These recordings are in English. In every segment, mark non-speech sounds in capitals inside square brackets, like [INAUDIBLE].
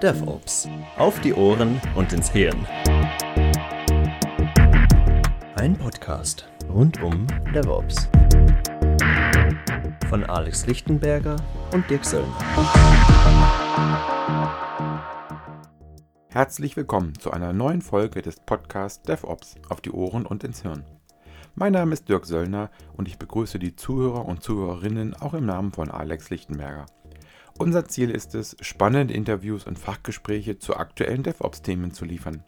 DevOps. Auf die Ohren und ins Hirn. Ein Podcast rund um DevOps. Von Alex Lichtenberger und Dirk Söllner. Herzlich willkommen zu einer neuen Folge des Podcasts DevOps auf die Ohren und ins Hirn. Mein Name ist Dirk Söllner und ich begrüße die Zuhörer und Zuhörerinnen auch im Namen von Alex Lichtenberger. Unser Ziel ist es, spannende Interviews und Fachgespräche zu aktuellen DevOps-Themen zu liefern.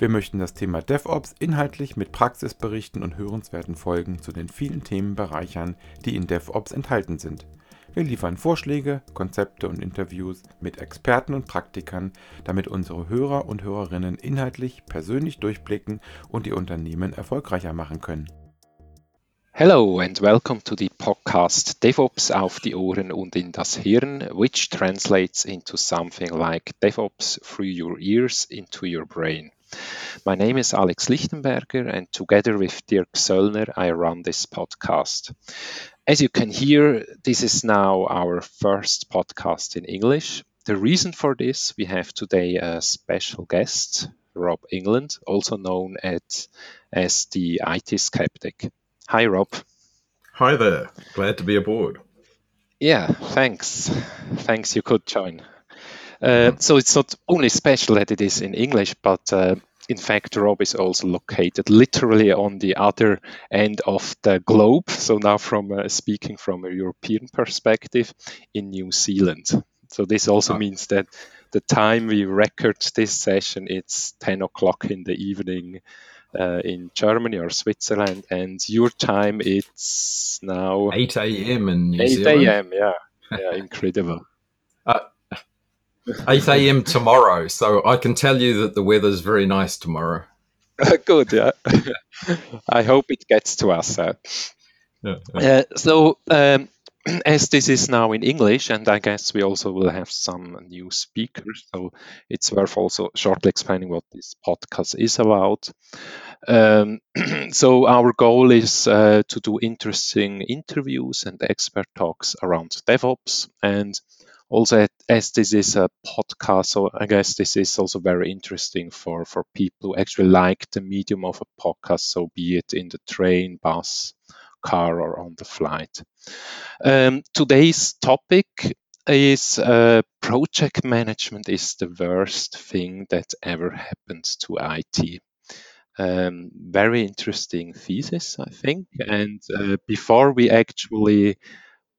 Wir möchten das Thema DevOps inhaltlich mit Praxisberichten und hörenswerten Folgen zu den vielen Themen bereichern, die in DevOps enthalten sind. Wir liefern Vorschläge, Konzepte und Interviews mit Experten und Praktikern, damit unsere Hörer und Hörerinnen inhaltlich persönlich durchblicken und die Unternehmen erfolgreicher machen können. Hello and welcome to the podcast DevOps auf die Ohren und in das Hirn, which translates into something like DevOps through your ears into your brain. My name is Alex Lichtenberger, and together with Dirk Söllner, I run this podcast. As you can hear, this is now our first podcast in English. The reason for this, we have today a special guest, Rob England, also known as, as the IT skeptic. Hi, Rob. Hi there. Glad to be aboard. Yeah, thanks. Thanks you could join. Uh, so it's not only special that it is in English, but uh, in fact, Rob is also located literally on the other end of the globe. So now, from uh, speaking from a European perspective, in New Zealand. So this also Ah. means that the time we record this session, it's 10 o'clock in the evening uh, in Germany or Switzerland, and your time it's now 8 a.m. in New 8 Zealand. a.m. Yeah, [LAUGHS] yeah, incredible. 8 a.m. tomorrow. So I can tell you that the weather's very nice tomorrow. [LAUGHS] Good, yeah. [LAUGHS] I hope it gets to us. Uh, Yeah, uh, so, um, [CLEARS THROAT] as this is now in English, and I guess we also will have some new speakers, so it's worth also shortly explaining what this podcast is about. Um, [CLEARS THROAT] so, our goal is uh, to do interesting interviews and expert talks around DevOps, and also as this is a podcast, so I guess this is also very interesting for for people who actually like the medium of a podcast. So, be it in the train, bus, car, or on the flight. Um, today's topic is uh, project management is the worst thing that ever happened to IT. Um, very interesting thesis, I think. And uh, before we actually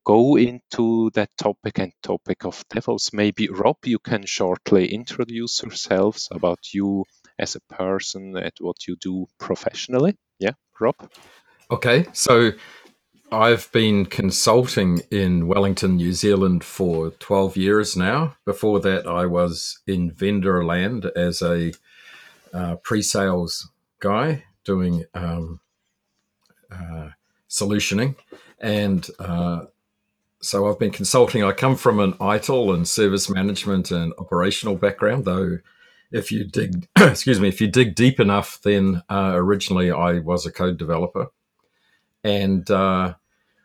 go into that topic and topic of DevOps, maybe Rob, you can shortly introduce yourselves about you as a person and what you do professionally. Yeah, Rob. Okay, so I've been consulting in Wellington, New Zealand for 12 years now. Before that, I was in vendor land as a uh, pre sales guy doing um, uh, solutioning. And uh, so I've been consulting. I come from an ITIL and service management and operational background, though if you dig, [CLEARS THROAT] excuse me, if you dig deep enough, then uh, originally I was a code developer. And uh,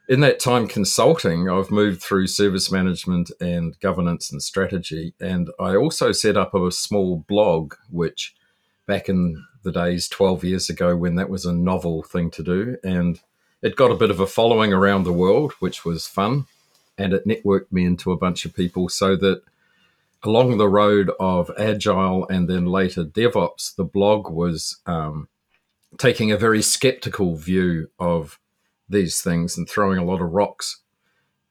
in that time consulting, I've moved through service management and governance and strategy. And I also set up a small blog, which back in the days 12 years ago when that was a novel thing to do. And it got a bit of a following around the world, which was fun. And it networked me into a bunch of people so that along the road of agile and then later DevOps, the blog was um, taking a very skeptical view of these things and throwing a lot of rocks.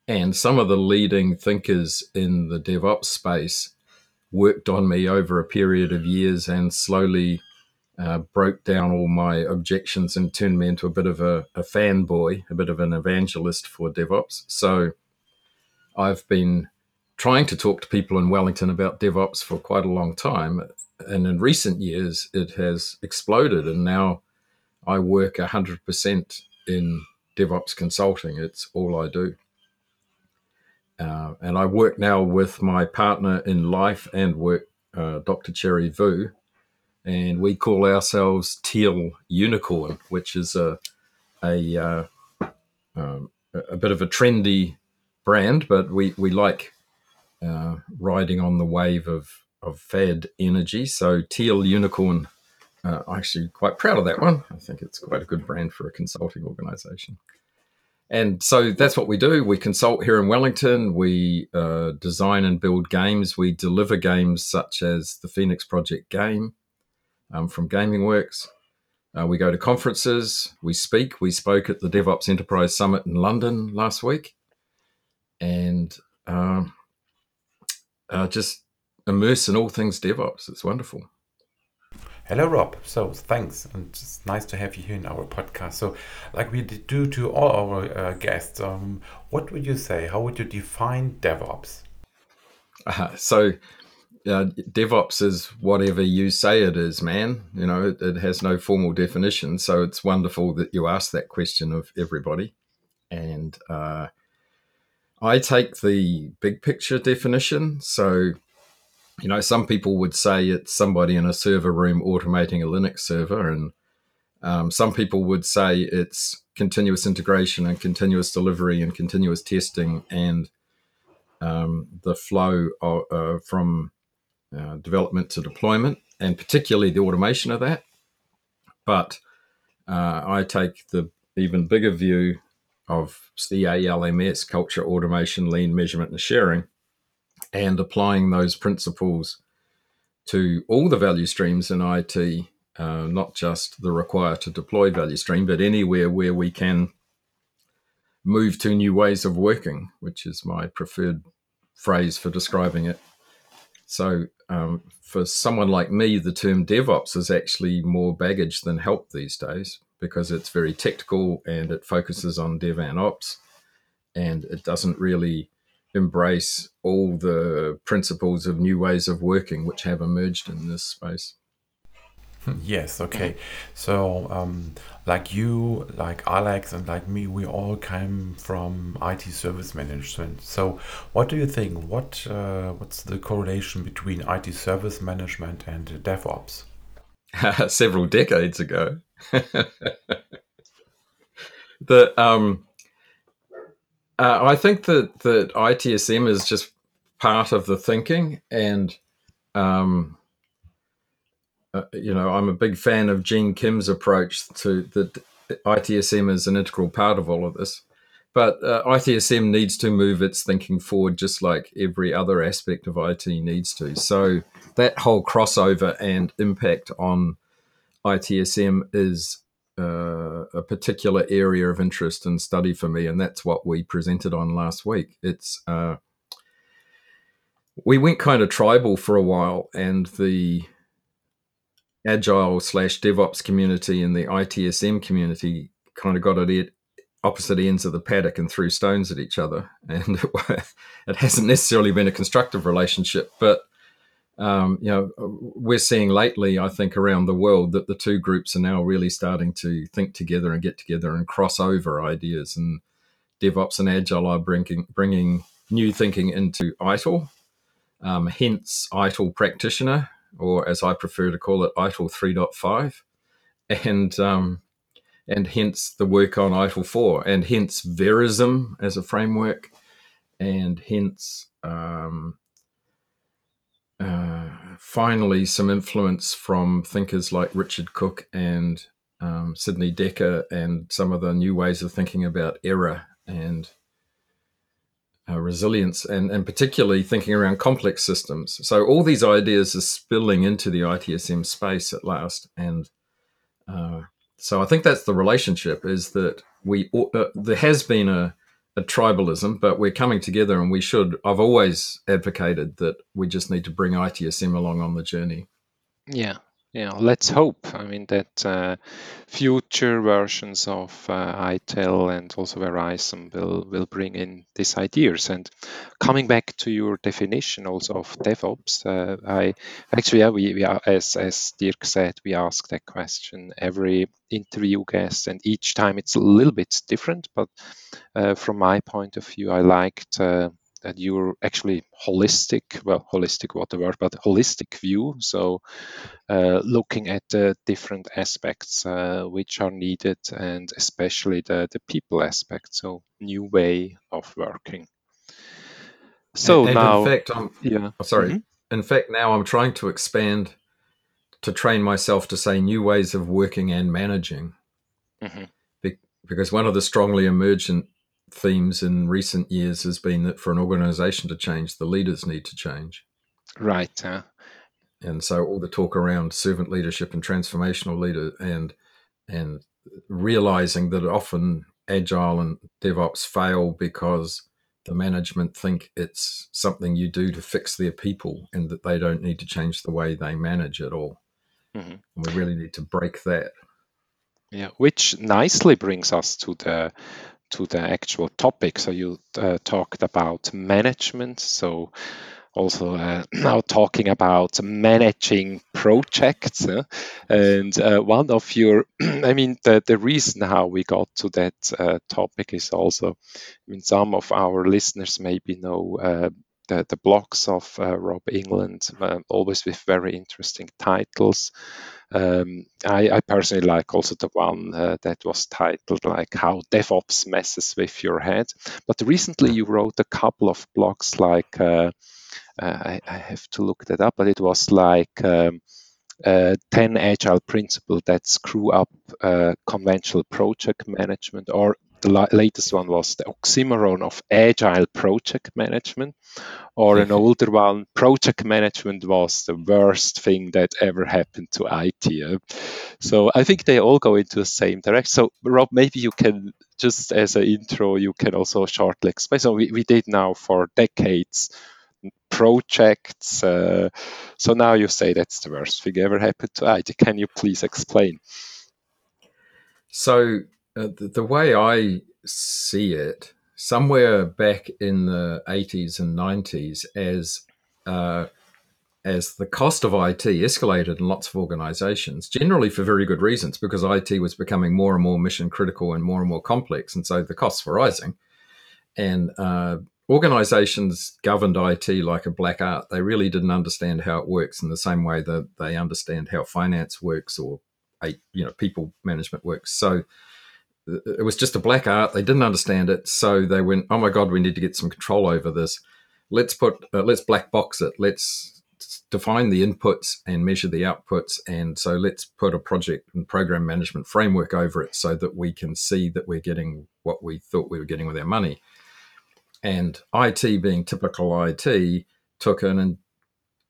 And some of the leading thinkers in the DevOps space worked on me over a period of years and slowly uh, broke down all my objections and turned me into a bit of a, a fanboy, a bit of an evangelist for DevOps. So I've been trying to talk to people in Wellington about DevOps for quite a long time. And in recent years, it has exploded. And now I work 100% in DevOps consulting. It's all I do. Uh, and I work now with my partner in life and work, uh, Dr. Cherry Vu, and we call ourselves Teal Unicorn, which is a a uh, um, a bit of a trendy brand, but we we like uh, riding on the wave of of fad energy. So Teal Unicorn, uh, I'm actually quite proud of that one. I think it's quite a good brand for a consulting organization. And so that's what we do. We consult here in Wellington. We uh, design and build games. We deliver games such as the Phoenix Project game um, from Gaming Works. Uh, we go to conferences. We speak. We spoke at the DevOps Enterprise Summit in London last week. And um, uh, just immerse in all things DevOps. It's wonderful. Hello, Rob. So thanks, and it's nice to have you here in our podcast. So, like we do to all our uh, guests, um, what would you say? How would you define DevOps? Uh, so, uh, DevOps is whatever you say it is, man. You know, it, it, has no formal definition. So it's wonderful that you ask that question of everybody. And uh, I take the big picture definition. So you know, some people would say it's somebody in a server room automating a Linux server, and um, some people would say it's continuous integration and continuous delivery and continuous testing and um, the flow of, uh, from uh, development to deployment, and particularly the automation of that. But uh, I take the even bigger view of CALMS, culture, automation, lean measurement, and sharing and applying those principles to all the value streams in IT, uh, not just the require to deploy value stream, but anywhere where we can move to new ways of working, which is my preferred phrase for describing it. So, um, for someone like me, the term DevOps is actually more baggage than help these days because it's very technical and it focuses on Dev and Ops, and it doesn't really embrace all the principles of new ways of working which have emerged in this space. [LAUGHS] Yes, okay. So, um, like you, like Alex, and like me, we all came from IT service management. So, what do you think? What uh, what's the correlation between IT service management and DevOps? [LAUGHS] Several decades ago, [LAUGHS] the um, uh, I think that that ITSM is just part of the thinking, and um, uh, you know, I'm a big fan of Gene Kim's approach to that ITSM is an integral part of all of this. But uh, ITSM needs to move its thinking forward, just like every other aspect of IT needs to. So that whole crossover and impact on ITSM is uh, a particular area of interest and study for me, and that's what we presented on last week. It's uh, we went kind of tribal for a while, and the agile slash DevOps community and the ITSM community kind of got at opposite ends of the paddock and threw stones at each other, [LAUGHS] and it hasn't necessarily been a constructive relationship, but um, you know, we're seeing lately, I think, around the world that the two groups are now really starting to think together and get together and cross over ideas. And DevOps and Agile are bringing bringing new thinking into ITIL, um, hence ITIL practitioner, or as I prefer to call it, ITIL 3.5, and um, and hence the work on ITIL 4, and hence Verism as a framework, and hence um, finally some influence from thinkers like Richard Cook and um, Sidney Dekker and some of the new ways of thinking about error and uh, resilience and, and particularly thinking around complex systems. So all these ideas are spilling into the ITSM space at last. And uh, so I think that's the relationship is that we, uh, there has been a tribalism, but we're coming together and we should. I've always advocated that we just need to bring ITSM along on the journey. Yeah, yeah. Let's hope. I mean that uh, future versions of uh, ITIL and also Verism will will bring in these ideas. And coming back to your definition also of DevOps, uh, I actually yeah, we, we are, as as Dirk said, we ask that question every interview guest, and each time it's a little bit different, but uh, from my point of view, I liked uh, that you're actually holistic. Well, holistic, what the word, but holistic view. So, uh, looking at the different aspects uh, which are needed, and especially the the people aspect. So, new way of working. So and, and now, in fact, I'm yeah, oh, sorry. Mhm. In fact, now I'm trying to expand to train myself to say new ways of working and managing. Mhm. Be- because one of the strongly emergent themes in recent years has been that for an organization to change, the leaders need to change. right. Uh, and so all the talk around servant leadership and transformational leader and and realizing that often agile and devops fail because the management think it's something you do to fix their people and that they don't need to change the way they manage at all Mhm. and we really need to break that Yeah, which nicely brings us to the to the actual topic. So you uh, talked about management. So also uh, [CLEARS THROAT] now talking about managing projects, uh, and uh, one of your, [CLEARS THROAT] I mean, the the reason how we got to that uh, topic is also, I mean, some of our listeners maybe know. Uh, the, the blogs of uh, Rob England, always with very interesting titles. Um, I, I personally like also the one uh, that was titled like how DevOps messes with your head. But recently you wrote a couple of blogs like uh, uh, I, I have to look that up, but it was like um, uh, 10 agile principles that screw up uh, conventional project management or the la- latest one was the oxymoron of agile project management or an older one project management was the worst thing that ever happened to IT. uh. So I think they all go into the same direction. So Rob, maybe you can just as an intro, you can also shortly explain. So we, we did now for decades projects. Uh, so now you say that's the worst thing ever happened to IT. Can you please explain? So uh, the, the way I see it, somewhere back in the 80s and 90s, as uh, as the cost of IT escalated in lots of organizations, generally for very good reasons, because IT was becoming more and more mission critical and more and more complex, and so the costs were rising. And uh, organizations governed IT like a black art. They really didn't understand how it works in the same way that they understand how finance works or you know people management works. So it was just a black art. They didn't understand it, so they went, "Oh my god, we need to get some control over this. Let's put uh, let's black box it. Let's define the inputs and measure the outputs, and so let's put a project and program management framework over it, so that we can see that we're getting what we thought we were getting with our money." And IT, being typical IT, took an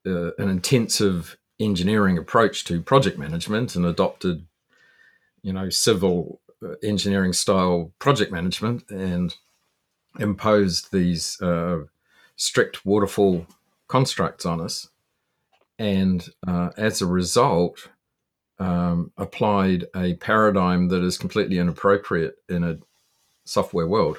uh, an intensive engineering approach to project management and adopted, you know, civil engineering style project management and imposed these uh, strict waterfall constructs on us. And uh, as a result, um, applied a paradigm that is completely inappropriate in a software world.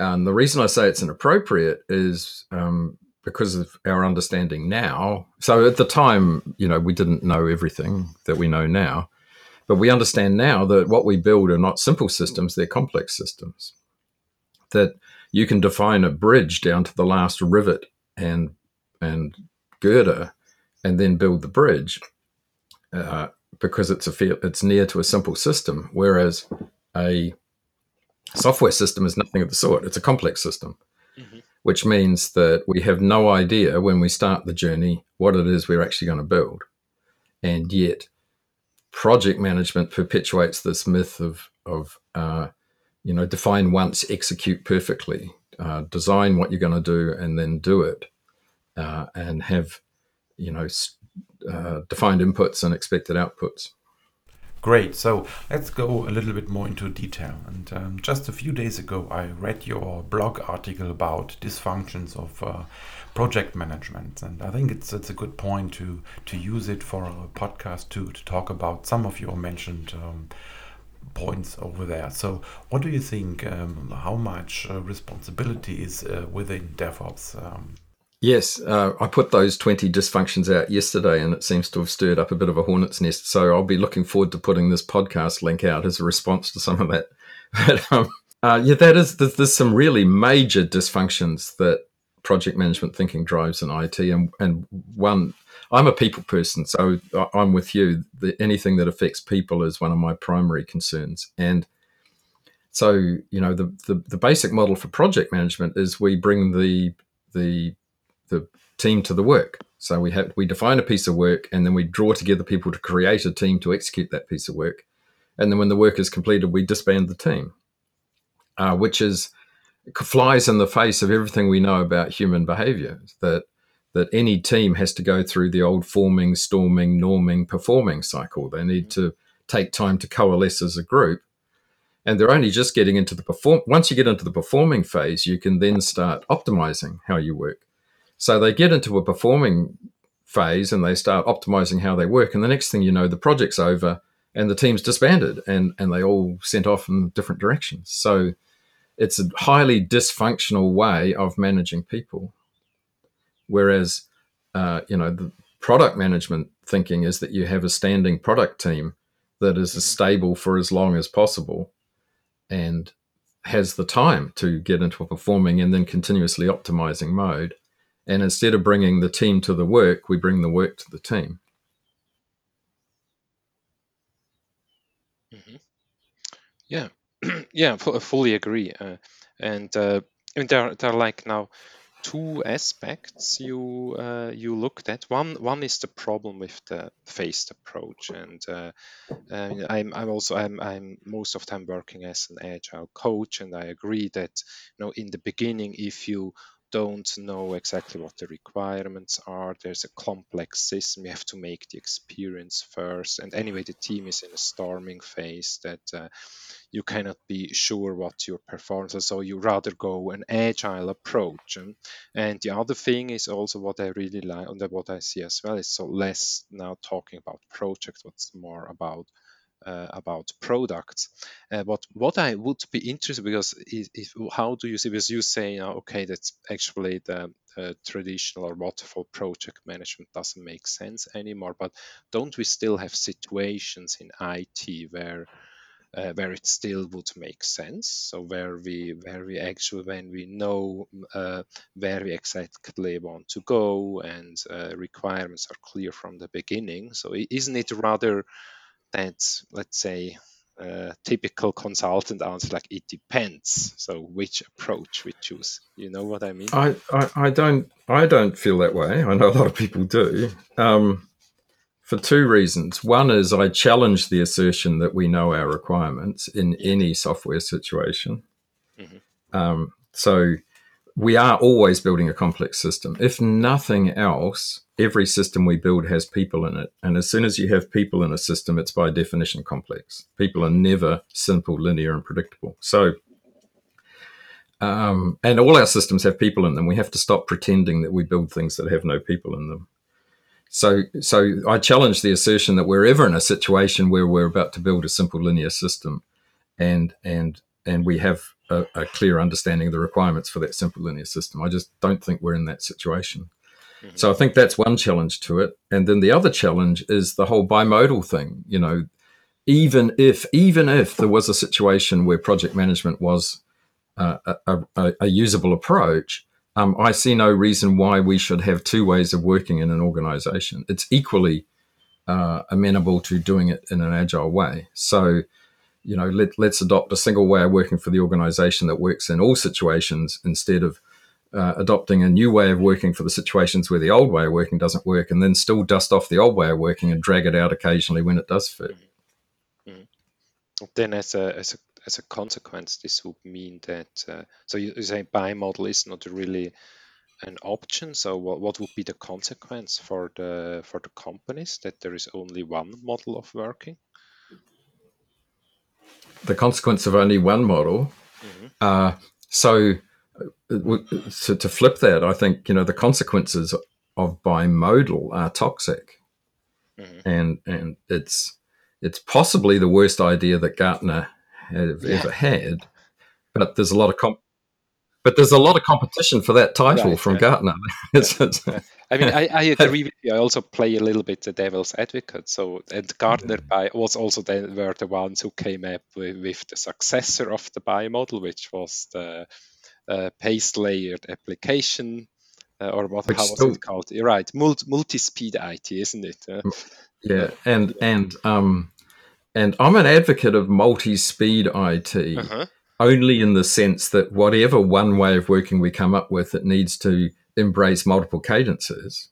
And the reason I say it's inappropriate is um, because of our understanding now. So at the time, you know, we didn't know everything that we know now, but we understand now that what we build are not simple systems, they're complex systems. That you can define a bridge down to the last rivet and and girder and then build the bridge uh, because it's a it's near to a simple system, whereas a software system is nothing of the sort. It's a complex system, mm-hmm. which means that we have no idea when we start the journey what it is we're actually going to build. And yet, project management perpetuates this myth of, of uh, you know, define once, execute perfectly, uh, design what you're going to do, and then do it, uh, and have, you know, uh, defined inputs and expected outputs. Great. So let's go a little bit more into detail. And um, just a few days ago, I read your blog article about dysfunctions of uh, project management, and I think it's it's a good point to to use it for a podcast too to talk about some of your mentioned. Um, points over there. So, what do you think? Um, how much uh, responsibility is uh, within DevOps? Yes, uh, I put those 20 dysfunctions out yesterday and it seems to have stirred up a bit of a hornet's nest. So I'll be looking forward to putting this podcast link out as a response to some of that. [LAUGHS] But um, uh, yeah, that is, there's, there's, some really major dysfunctions that project management thinking drives in IT. And, and one, I'm a people person, so I'm with you. The, anything that affects people is one of my primary concerns. And so you know the, the the basic model for project management is we bring the the the team to the work. So we have we define a piece of work and then we draw together people to create a team to execute that piece of work. And then when the work is completed, we disband the team, uh, which is flies in the face of everything we know about human behavior. That that any team has to go through the old forming, storming, norming, performing cycle. They need to take time to coalesce as a group. And they're only just getting into the perform. Once you get into the performing phase, you can then start optimizing how you work. So they get into a performing phase and they start optimizing how they work. And the next thing you know, the project's over and the team's disbanded and, and they all sent off in different directions. So it's a highly dysfunctional way of managing people. Whereas, uh, you know, the product management thinking is that you have a standing product team that is stable for as long as possible and has the time to get into a performing and then continuously optimizing mode and instead of bringing the team to the work, we bring the work to the team. Mm-hmm. Yeah, [CLEARS THROAT] yeah, I fully agree. Uh, and uh, there, there are like now two aspects you uh, you looked at. One one is the problem with the phased approach, and uh, uh, I'm I'm also I'm I'm most of time working as an agile coach, and I agree that you know in the beginning if you don't know exactly what the requirements are. There's a complex system. You have to make the experience first. And anyway, the team is in a storming phase that uh, you cannot be sure what your performance is. So you rather go an agile approach. And, and the other thing is also what I really like, and what I see as well is so less now talking about project, what's more about about products. Uh, but what I would be interested because how do you see because you say uh, okay that's actually the traditional or waterfall project management doesn't make sense anymore. But don't we still have situations in IT where uh, where it still would make sense. So where we where we actually when we know uh, where we exactly want to go and uh, requirements are clear from the beginning. So isn't it rather that's let's say a typical consultant answer like it depends. So which approach we choose. You know what i mean? I i, I don't i don't feel that way. I know a lot of people do. Um, for two reasons. One is i challenge the assertion that we know our requirements in any software situation. Mm-hmm. um, so we are always building a complex system if nothing else every system we build has people in it. And as soon as you have people in a system, it's by definition complex. People are never simple, linear, and predictable. So, um, and all our systems have people in them. We have to stop pretending that we build things that have no people in them. So, so I challenge the assertion that we're ever in a situation where we're about to build a simple linear system, and and and we have a, a clear understanding of the requirements for that simple linear system. I just don't think we're in that situation. Mm-hmm. So I think that's one challenge to it. And then the other challenge is the whole bimodal thing. You know, even if even if there was a situation where project management was uh, a, a, a, usable approach, um, I see no reason why we should have two ways of working in an organization. It's equally uh, amenable to doing it in an agile way. So, you know, let, let's adopt a single way of working for the organization that works in all situations instead of uh, adopting a new way of working for the situations where the old way of working doesn't work, and then still dust off the old way of working and drag it out occasionally when it does fit. Mm-hmm. Then, as a, as a as a consequence, this would mean that uh, so you, you say bimodal is not really an option. So, what, what would be the consequence for the for the companies that there is only one model of working? The consequence of only one model. Mm-hmm. Uh, so to, to flip that, I think you know the consequences of bimodal are toxic, mm-hmm. and and it's it's possibly the worst idea that Gartner have yeah. ever had. But there's a lot of comp- but there's a lot of competition for that title right, from [LAUGHS] yeah. Gartner. I mean, I, I, [LAUGHS] agree with you. I also play a little bit the devil's advocate. So, and Gartner by, was also they were the ones who came up with, with the successor of the bimodal, which was the uh, pace layered application uh, or what how was still, it called you're right multi, multi-speed it isn't it uh, yeah and and um and i'm an advocate of multi-speed it uh-huh. Only in the sense that whatever one way of working we come up with, it needs to embrace multiple cadences.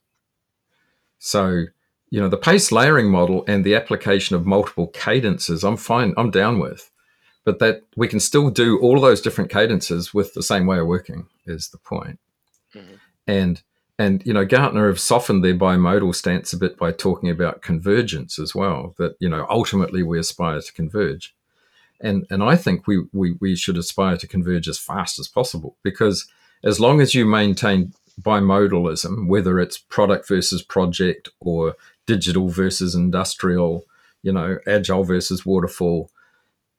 So, you know, the pace layering model and the application of multiple cadences, I'm fine, I'm down with. But that we can still do all those different cadences with the same way of working is the point. Mm-hmm. And and you know, Gartner have softened their bimodal stance a bit by talking about convergence as well. That you know, ultimately we aspire to converge, and and I think we we we should aspire to converge as fast as possible because as long as you maintain bimodalism, whether it's product versus project or digital versus industrial, you know, agile versus waterfall,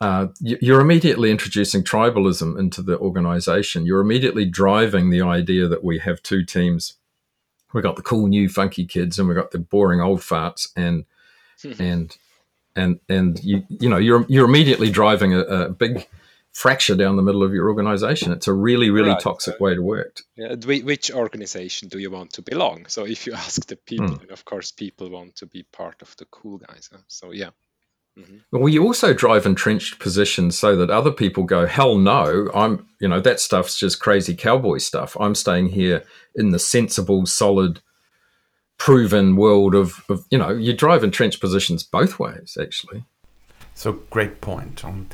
uh, you're immediately introducing tribalism into the organization. You're immediately driving the idea that we have two teams We've got the cool new funky kids and we've got the boring old farts and [LAUGHS] and and and you you know you're you're immediately driving a, a, big fracture down the middle of your organization it's a really really right. toxic way to work yeah, which organization do you want to belong so if you [LAUGHS] ask the people mm. of course people want to be part of the cool guys huh? so yeah Mm-hmm. Well, you also drive entrenched positions so that other people go, hell no, I'm, you know, that stuff's just crazy cowboy stuff. I'm staying here in the sensible, solid, proven world of, of you know, you drive entrenched positions both ways, actually. So, great point. Um,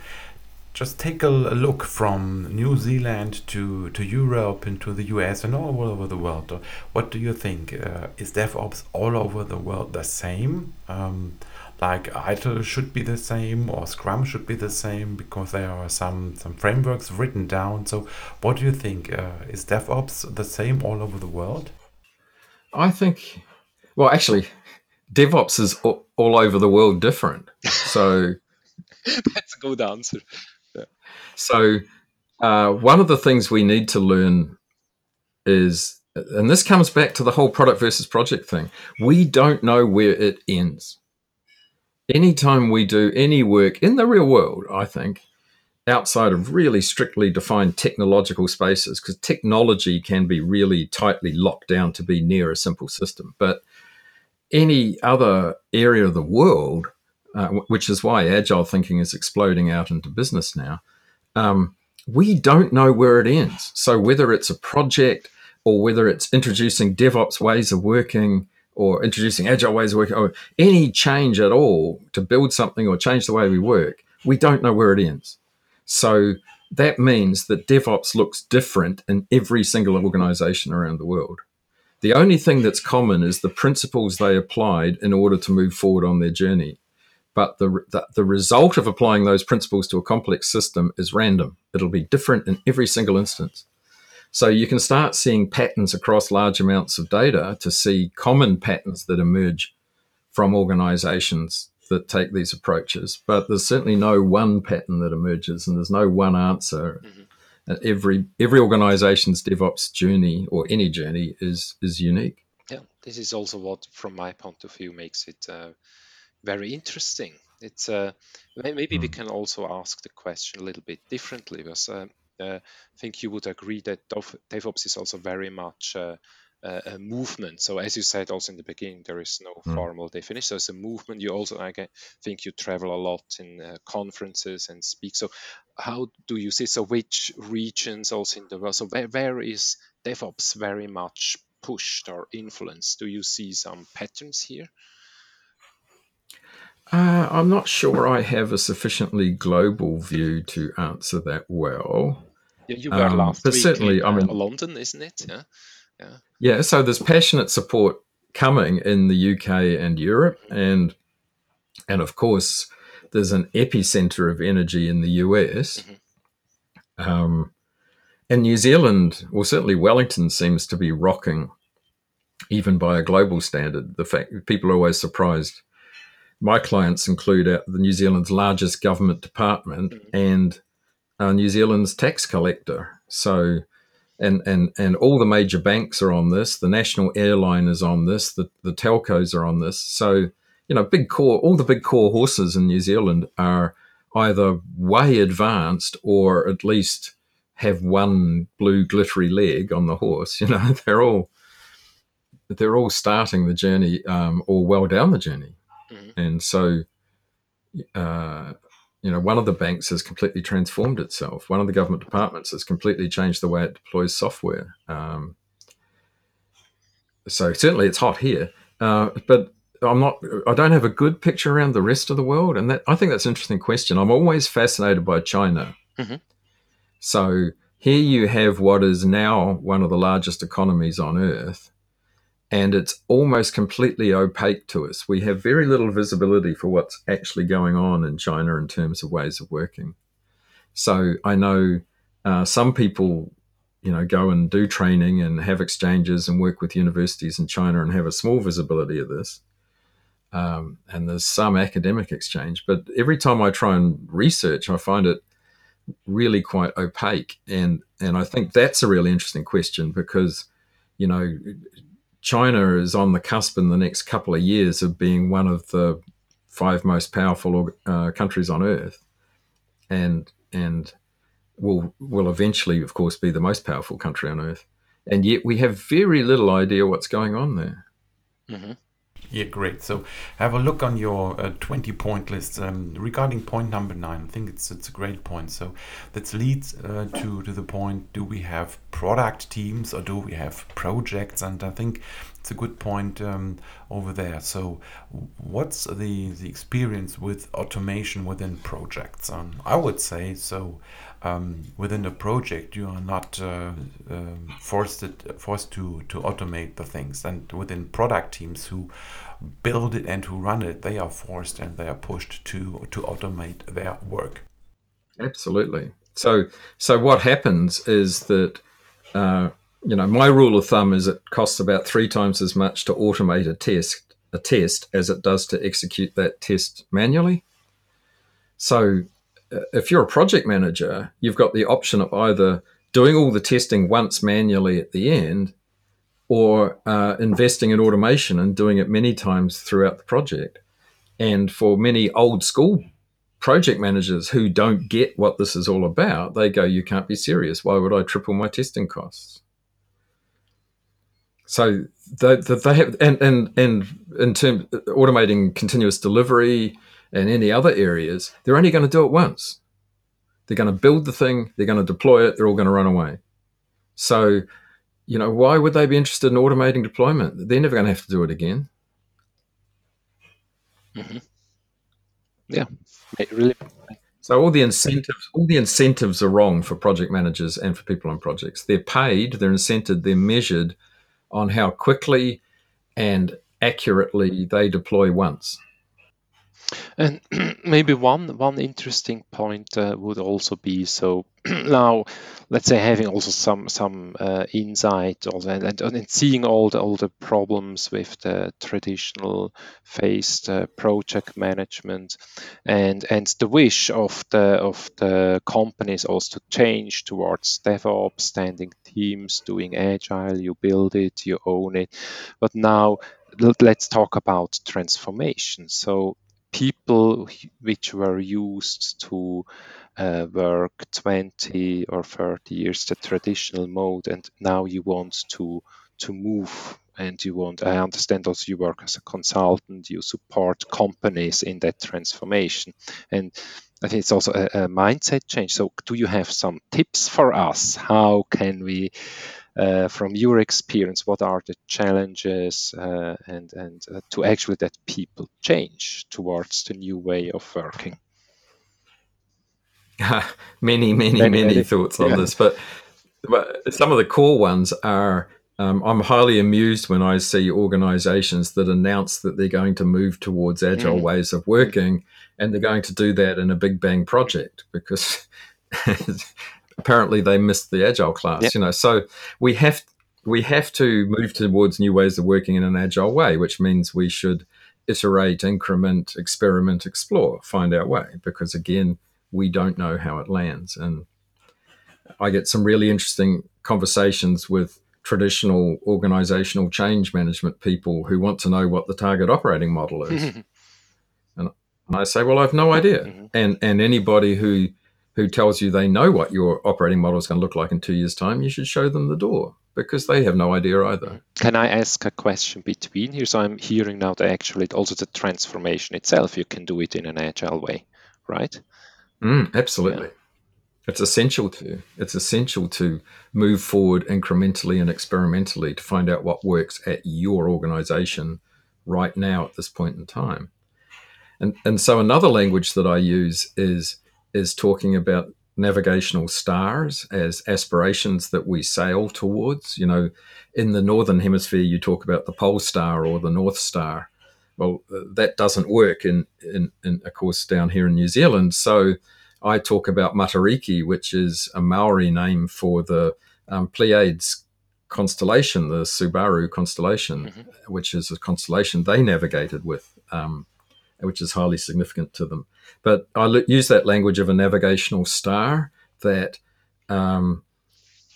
just take a, a, look from New Zealand to, to Europe and to the US and all over the world. What do you think? Uh, is DevOps all over the world the same? Um, like ITIL should be the same or Scrum should be the same because there are some some frameworks written down. So, what do you think? Uh, is DevOps the same all over the world? I think, well, actually, DevOps is all, all over the world different. So [LAUGHS] that's a good answer. Yeah. So uh, one of the things we need to learn is, and this comes back to the whole product versus project thing. We don't know where it ends anytime we do any work in the real world, I think, outside of really strictly defined technological spaces, because technology can be really tightly locked down to be near a simple system. But any other area of the world, uh, which is why agile thinking is exploding out into business now, um, we don't know where it ends. So whether it's a project or whether it's introducing DevOps ways of working, or introducing agile ways of working or any change at all to build something or change the way we work, we don't know where it ends. So that means that DevOps looks different in every single organization around the world. The only thing that's common is the principles they applied in order to move forward on their journey. But the, the, the result of applying those principles to a complex system is random. It'll be different in every single instance. So you can start seeing patterns across large amounts of data to see common patterns that emerge from organizations that take these approaches. But there's certainly no one pattern that emerges and there's no one answer. Mm-hmm. Every every organization's DevOps journey or any journey is is unique. Yeah, this is also what, from my point of view, makes it uh, very interesting. It's uh, maybe mm. we can also ask the question a little bit differently because uh, uh, I think you would agree that DevOps is also very much uh, a movement. So as you said also in the beginning, there is no mm. formal definition. So it's a movement. You also, I think, you travel a lot in uh, conferences and speak. So how do you see? So which regions also in the world? So where, where is DevOps very much pushed or influenced? Do you see some patterns here? Uh, I'm not sure I have a sufficiently global view to answer that well. Yeah, you were um, last but week certainly, in, I mean, uh, London, isn't it? Yeah. Yeah. Yeah. So there's passionate support coming in the UK and Europe, and and of course there's an epicenter of energy in the US. Mm-hmm. Um, and New Zealand, well, certainly Wellington seems to be rocking, even by a global standard. The fact people are always surprised my clients include uh, the New Zealand's largest government department mm-hmm. and uh, New Zealand's tax collector. So, and and and all the major banks are on this. The national airline is on this. The the telcos are on this. So, you know, big core, all the big core horses in New Zealand are either way advanced or at least have one blue glittery leg on the horse. [LAUGHS] You know, they're all they're all starting the journey um, or well down the journey. Mm-hmm. And so, uh, you know, one of the banks has completely transformed itself. One of the government departments has completely changed the way it deploys software. Um, so certainly it's hot here, uh, but I'm not. I don't have a good picture around the rest of the world, and that I think that's an interesting question. I'm always fascinated by China. Mhm. So here you have what is now one of the largest economies on earth, and it's almost completely opaque to us. We have very little visibility for what's actually going on in China in terms of ways of working. So I know uh, some people, you know, go and do training and have exchanges and work with universities in China and have a small visibility of this. Um, and there's some academic exchange, but every time I try and research, I find it really quite opaque. And and I think that's a really interesting question because, you know, China is on the cusp in the next couple of years of being one of the five most powerful uh, countries on earth, and and will will eventually, of course, be the most powerful country on earth. And yet we have very little idea what's going on there. Mhm. Yeah, great. So have a look on your uh, 20 point list um, regarding point number nine. I think it's it's a great point. So that leads uh, to to the point: Do we have product teams or do we have projects? And I think it's a good point um, over there. So what's the the experience with automation within projects? Um, I would say so. Um, within a project, you are not uh, um forced it, forced to to automate the things, and within product teams who build it and who run it, they are forced and they are pushed to to automate their work. Absolutely. So so what happens is that uh, you know my rule of thumb is it costs about three times as much to automate a test a test as it does to execute that test manually. So if you're a project manager, you've got the option of either doing all the testing once manually at the end or uh, investing in automation and doing it many times throughout the project. And for many old school project managers who don't get what this is all about, they go, You can't be serious. Why would I triple my testing costs? So they, they have, and, and, and in terms automating continuous delivery and any other areas, they're only going to do it once. They're going to build the thing, they're going to deploy it, they're all going to run away. So you know, why would they be interested in automating deployment? They're never going to have to do it again. Mhm. Yeah, it really. So all the incentives, all the incentives are wrong for project managers and for people on projects. They're paid, they're incented, they're measured on how quickly and accurately they deploy once. And [CLEARS THROAT] maybe one one interesting point uh, would also be so [CLEARS THROAT] now, let's say having also some some uh, insight also and, and, seeing all the all the problems with the traditional phased uh, project management and and the wish of the of the companies also to change towards DevOps, standing teams, doing agile. You build it, you own it, but now let- let's talk about transformation. So people which were used to uh, work 20 or 30 years the traditional mode and now you want to to move and you want i understand also you work as a consultant you support companies in that transformation. And i think it's also a, a mindset change. So do you have some tips for us? How can we uh, from your experience, what are the challenges uh, and and uh, to actually that people change towards the new way of working? [LAUGHS] many, many, Many, many, thoughts on Yeah. this, but, but some of the core ones are. Um, I'm highly amused when I see organizations that announce that they're going to move towards agile Mm. ways of working, and they're going to do that in a big bang project because [LAUGHS] apparently they missed the agile class. Yeah. You know, so we have we have to move towards new ways of working in an agile way, which means we should iterate, increment, experiment, explore, find our way. Because again, we don't know how it lands, and I get some really interesting conversations with traditional organizational change management people who want to know what the target operating model is. [LAUGHS] And I say, well, I've no idea. Mhm. And and anybody who who tells you they know what your operating model is going to look like in two years' time, you should show them the door because they have no idea either. Can I ask a question between here? So I'm hearing now that actually also the transformation itself, you can do it in an agile way, right? Mm, absolutely. Yeah. It's essential to. It's essential to move forward incrementally and experimentally to find out what works at your organization right now at this point in time. And and so another language that I use is is talking about navigational stars as aspirations that we sail towards. You know, in the northern hemisphere, you talk about the pole star or the north star. Well, that doesn't work in, in, in of course, down here in New Zealand. So I talk about Matariki, which is a Maori name for the um, Pleiades constellation, the Subaru constellation, mm-hmm. which is a constellation they navigated with, um, which is highly significant to them. But I l- use that language of a navigational star that um,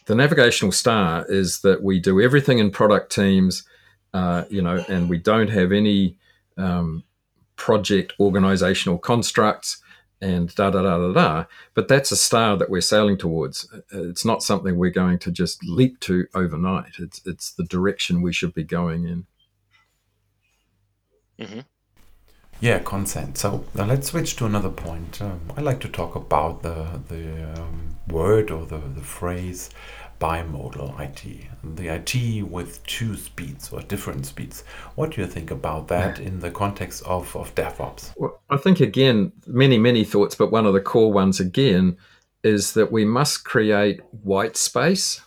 the navigational star is that we do everything in product teams, uh, you know, and we don't have any um, project organizational constructs and da da da da da. But that's a star that we're sailing towards. It's not something we're going to just leap to overnight. It's it's the direction we should be going in. Mm-hmm. Yeah, consent. So now let's switch to another point. Um, I like to talk about the the um, word or the, the phrase bimodal IT, the IT with two speeds or different speeds. What do you think about that in the context of, of DevOps? Well, I think, again, many, many thoughts, but one of the core ones, again, is that we must create white space.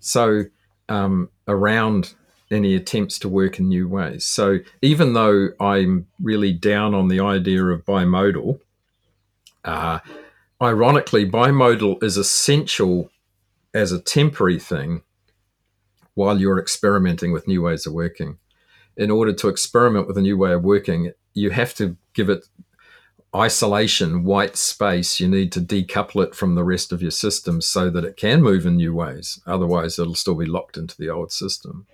So, um, around any attempts to work in new ways. So, even though I'm really down on the idea of bimodal, uh, ironically, bimodal is essential as a temporary thing while you're experimenting with new ways of working. In order to experiment with a new way of working, you have to give it isolation, white space. You need to decouple it from the rest of your system so that it can move in new ways. Otherwise, it'll still be locked into the old system.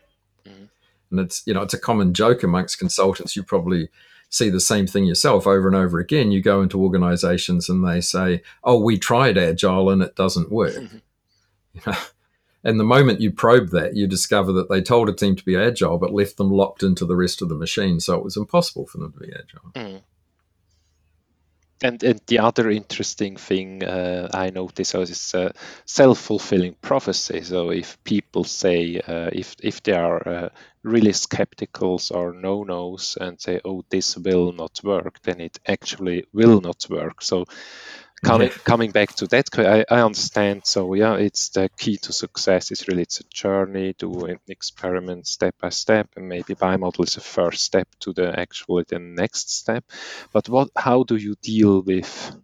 And it's you know it's a common joke amongst consultants. You probably see the same thing yourself over and over again. You go into organizations and they say, "Oh, we tried agile and it doesn't work." Mm-hmm. [LAUGHS] and the moment you probe that, you discover that they told a team to be agile, but left them locked into the rest of the machine. So it was impossible for them to be agile. Mm. And, and the other interesting thing uh, I notice is uh, self-fulfilling prophecy. So if people say uh, if if they are uh, really skepticals or no-nos and say, "Oh, this will not work," then it actually will not work. So coming coming back to that I, I understand so yeah it's the key to success is really it's a journey do an experiment step by step and maybe bimodal is a first step to the actually the next step but what how do you deal with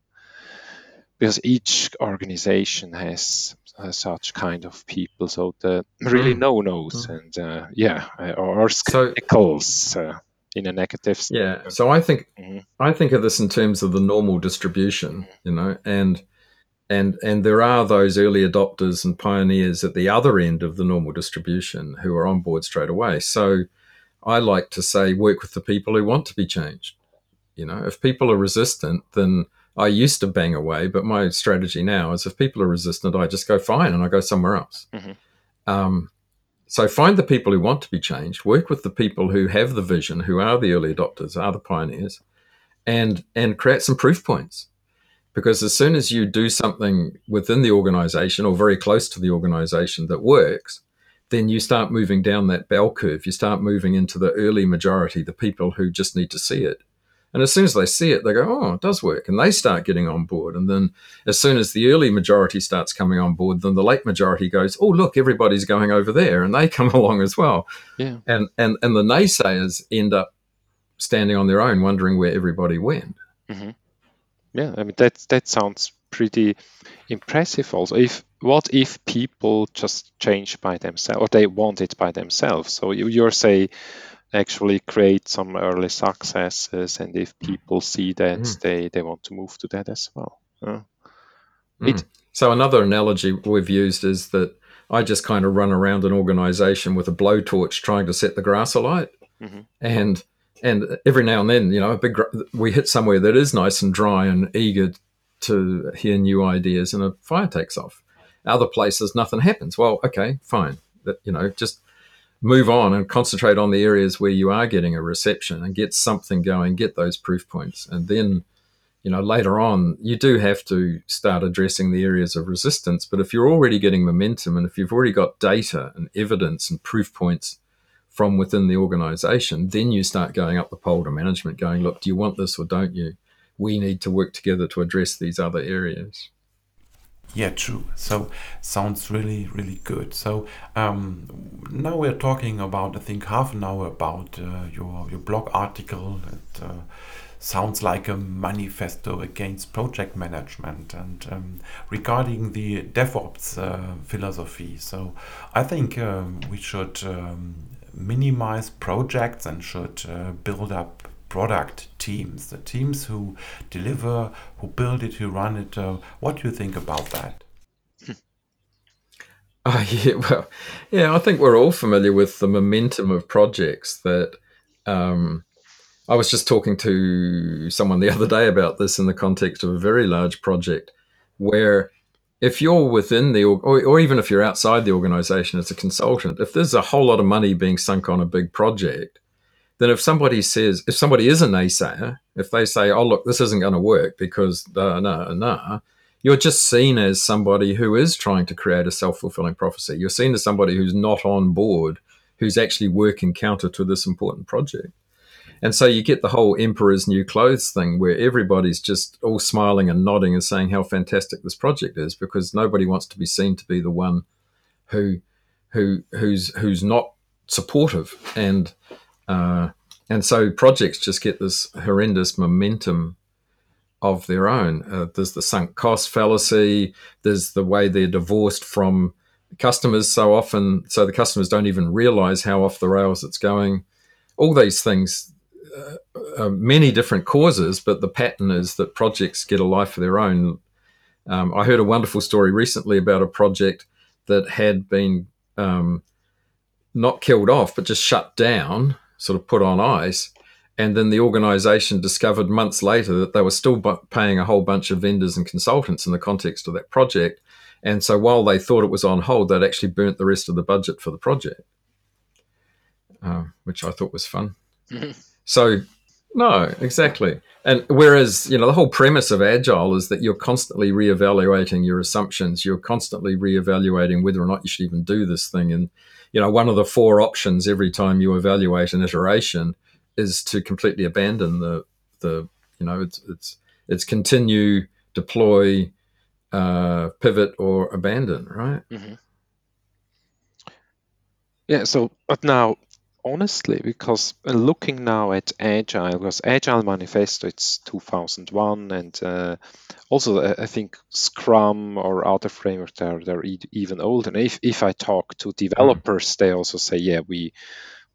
because each organization has uh, such kind of people so the really mm. no nos mm. and uh, yeah or, skepticals so, uh, in a negative yeah so i think mm-hmm. i think of this in terms of the normal distribution you know and and and there are those early adopters and pioneers at the other end of the normal distribution who are on board straight away so i like to say work with the people who want to be changed you know if people are resistant then i used to bang away but my strategy now is if people are resistant i just go fine and i go somewhere else mm-hmm. um, so find the people who want to be changed, work with the people who have the vision, who are the early adopters, are the pioneers, and and create some proof points. Because as soon as you do something within the organization or very close to the organization that works, then you start moving down that bell curve. You start moving into the early majority, the people who just need to see it. And as soon as they see it, they go, oh, it does work. And they start getting on board. And then as soon as the early majority starts coming on board, then the late majority goes, oh, look, everybody's going over there. And they [LAUGHS] come along as well. Yeah. And, and, and the naysayers end up standing on their own, wondering where everybody went. Mm-hmm. Yeah, I mean, that, that sounds pretty impressive also. If what if people just change by themselves or they want it by themselves? So you, you're say actually create some early successes and if people see that mm. they they want to move to that as well. Mm. it, so another analogy we've used is that i just kind of run around an organization with a blowtorch trying to set the grass alight. Mm-hmm. and and every now and then you know a big we hit somewhere that is nice and dry and eager to hear new ideas and a fire takes off. Other places nothing happens. Well okay fine. That you know just move on and concentrate on the areas where you are getting a reception and get something going, get those proof points, and then you know, later on, you do have to start addressing the areas of resistance. But if you're already getting momentum and if you've already got data and evidence and proof points from within the organization, then you start going up the pole to management, going, look, do you want this or don't you? We need to work together to address these other areas. Yeah, true. So sounds really, really good. So um, now we're talking about, I think, half an hour about uh, your your blog article. It uh, sounds like a manifesto against project management and um, regarding the DevOps uh, philosophy. So I think um, we should um, minimize projects and should uh, build up product teams, the teams who deliver, who build it, who run it. Uh, what do you think about that? [LAUGHS] Oh, yeah, well, yeah, I think we're all familiar with the momentum of projects that. Um, I was just talking to someone the other day about this in the context of a very large project where if you're within the or, or even if you're outside the organization as a consultant if there's a whole lot of money being sunk on a big project then if somebody says, if somebody is a naysayer, if they say, oh, look, this isn't going to work because no, no, no, you're just seen as somebody who is trying to create a self fulfilling prophecy. You're seen as somebody who's not on board, who's actually working counter to this important project. And so you get the whole emperor's new clothes thing where everybody's just all smiling and nodding and saying how fantastic this project is because nobody wants to be seen to be the one who who who's who's not supportive and uh, and so projects just get this horrendous momentum of their own. Uh, there's the sunk cost fallacy. There's the way they're divorced from customers so often, so the customers don't even realize how off the rails it's going. All these things, uh, many different causes, but the pattern is that projects get a life of their own. Um, I heard a wonderful story recently about a project that had been um, not killed off, but just shut down sort of put on ice. And then the organization discovered months later that they were still bu- paying a whole bunch of vendors and consultants in the context of that project. And so while they thought it was on hold, they'd actually burnt the rest of the budget for the project, uh, which I thought was fun. Mm-hmm. [LAUGHS] So, no, exactly. And whereas, you know, the whole premise of Agile is that you're constantly reevaluating your assumptions, you're constantly reevaluating whether or not you should even do this thing. And you know, one of the four options every time you evaluate an iteration is to completely abandon the the you know it's it's it's continue, deploy, uh, pivot, or abandon, right? Mm-hmm. Yeah. So, but now honestly, because uh, looking now at Agile, because Agile Manifesto, it's 2001, and uh, also uh, I think Scrum or other frameworks they're they're even older. And if if I talk to developers, they also say, yeah, we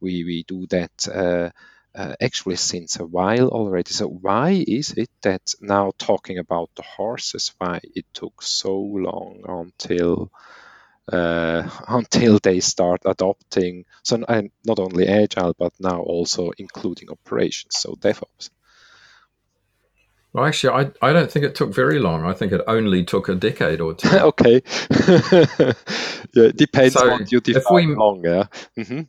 we we do that. Uh, uh, actually, since a while already. So, why is it that now talking about the horses, why it took so long until uh, until they start adopting so not only agile but now also including operations so devops. Well actually I, I don't think it took very long. I think it only took a decade or two. [LAUGHS] Okay. [LAUGHS] Yeah it depends so on you define we, long yeah. Mm-hmm.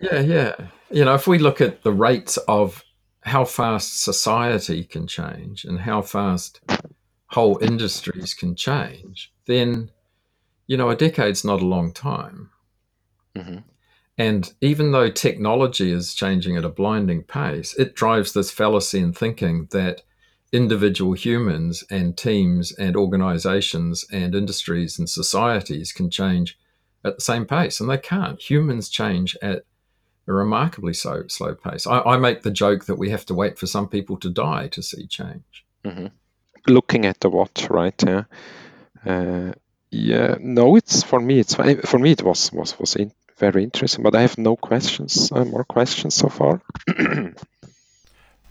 yeah yeah. You know if we look at the rates of how fast society can change and how fast whole industries can change then you know, a decade's not a long time. Mm-hmm. And even though technology is changing at a blinding pace, it drives this fallacy in thinking that individual humans and teams and organizations and industries and societies can change at the same pace. And they can't. Humans change at a remarkably slow, slow pace. I, I make the joke that we have to wait for some people to die to see change. Mm-hmm. Looking at the what, right? Yeah. Uh, yeah, no, it's for me. It's for me. It was was was in, very interesting, but I have no questions. Uh, more questions so far. [CLEARS THROAT]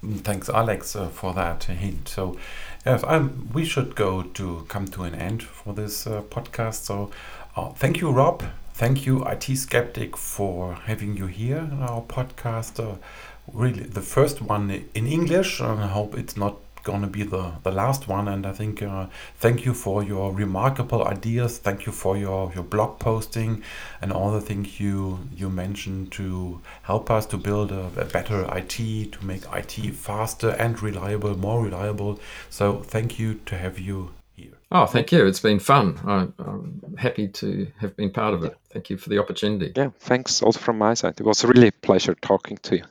Thanks, Alex, uh, for that hint. So, yes, um, we should go to come to an end for this uh, podcast. So, uh, thank you, Rob. Thank you, IT Skeptic, for having you here in our podcast. Uh, really, the first one in English. I hope it's not going to be the, the last one. And I think uh, thank you for your remarkable ideas. Thank you for your, your blog posting and all the things you you mentioned to help us to build a, a better IT, to make IT faster and reliable, more reliable. So thank you to have you here. Oh, thank you. It's been fun. I, I'm happy to have been part of it. Thank you for the opportunity. Yeah, thanks also from my side. It was really a pleasure talking to you.